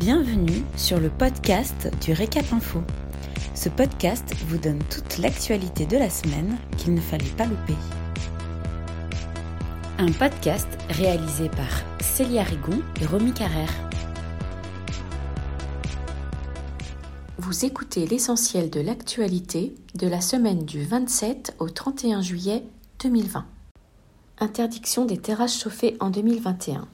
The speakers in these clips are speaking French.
Bienvenue sur le podcast du Récap Info. Ce podcast vous donne toute l'actualité de la semaine qu'il ne fallait pas louper. Un podcast réalisé par Célia Rigon et Romy Carrère. Vous écoutez l'essentiel de l'actualité de la semaine du 27 au 31 juillet 2020. Interdiction des terrasses chauffées en 2021.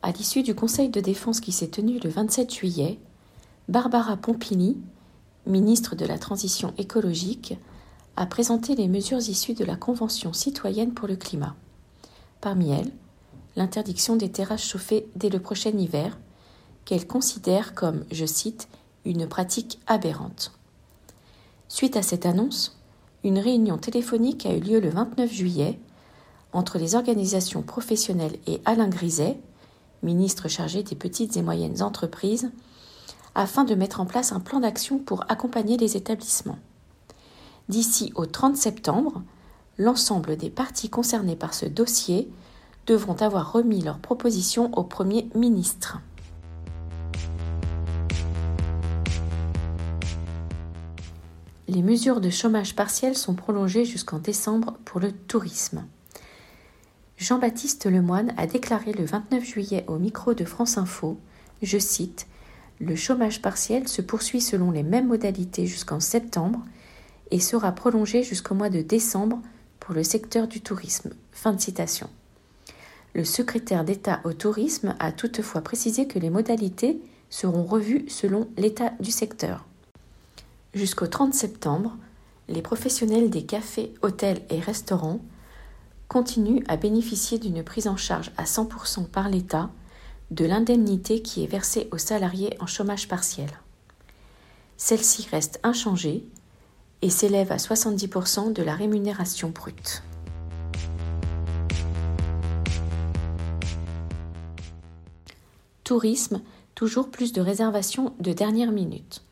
À l'issue du Conseil de défense qui s'est tenu le 27 juillet, Barbara Pompili, ministre de la Transition écologique, a présenté les mesures issues de la Convention citoyenne pour le climat. Parmi elles, l'interdiction des terrasses chauffées dès le prochain hiver, qu'elle considère comme, je cite, une pratique aberrante. Suite à cette annonce, une réunion téléphonique a eu lieu le 29 juillet entre les organisations professionnelles et Alain Griset, ministre chargé des petites et moyennes entreprises, afin de mettre en place un plan d'action pour accompagner les établissements. D'ici au 30 septembre, l'ensemble des parties concernées par ce dossier devront avoir remis leurs propositions au Premier ministre. Les mesures de chômage partiel sont prolongées jusqu'en décembre pour le tourisme. Jean-Baptiste Lemoine a déclaré le 29 juillet au micro de France Info, je cite, Le chômage partiel se poursuit selon les mêmes modalités jusqu'en septembre et sera prolongé jusqu'au mois de décembre pour le secteur du tourisme. Fin de citation. Le secrétaire d'État au tourisme a toutefois précisé que les modalités seront revues selon l'état du secteur. Jusqu'au 30 septembre, les professionnels des cafés, hôtels et restaurants continue à bénéficier d'une prise en charge à 100% par l'État de l'indemnité qui est versée aux salariés en chômage partiel. Celle-ci reste inchangée et s'élève à 70% de la rémunération brute. Tourisme, toujours plus de réservations de dernière minute.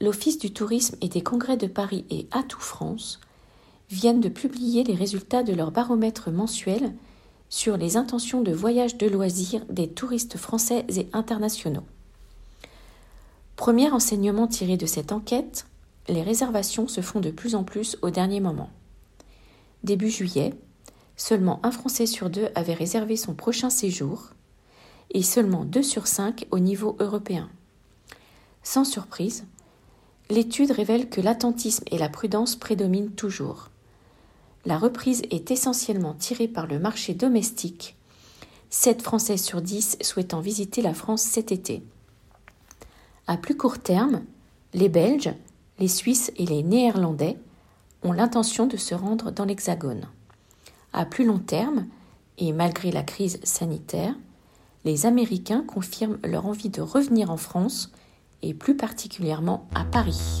L'Office du tourisme et des congrès de Paris et Atout France viennent de publier les résultats de leur baromètre mensuel sur les intentions de voyage de loisirs des touristes français et internationaux. Premier enseignement tiré de cette enquête, les réservations se font de plus en plus au dernier moment. Début juillet, seulement un Français sur deux avait réservé son prochain séjour et seulement deux sur cinq au niveau européen. Sans surprise, l'étude révèle que l'attentisme et la prudence prédominent toujours la reprise est essentiellement tirée par le marché domestique, 7 Français sur 10 souhaitant visiter la France cet été. À plus court terme, les Belges, les Suisses et les Néerlandais ont l'intention de se rendre dans l'Hexagone. À plus long terme, et malgré la crise sanitaire, les Américains confirment leur envie de revenir en France et plus particulièrement à Paris.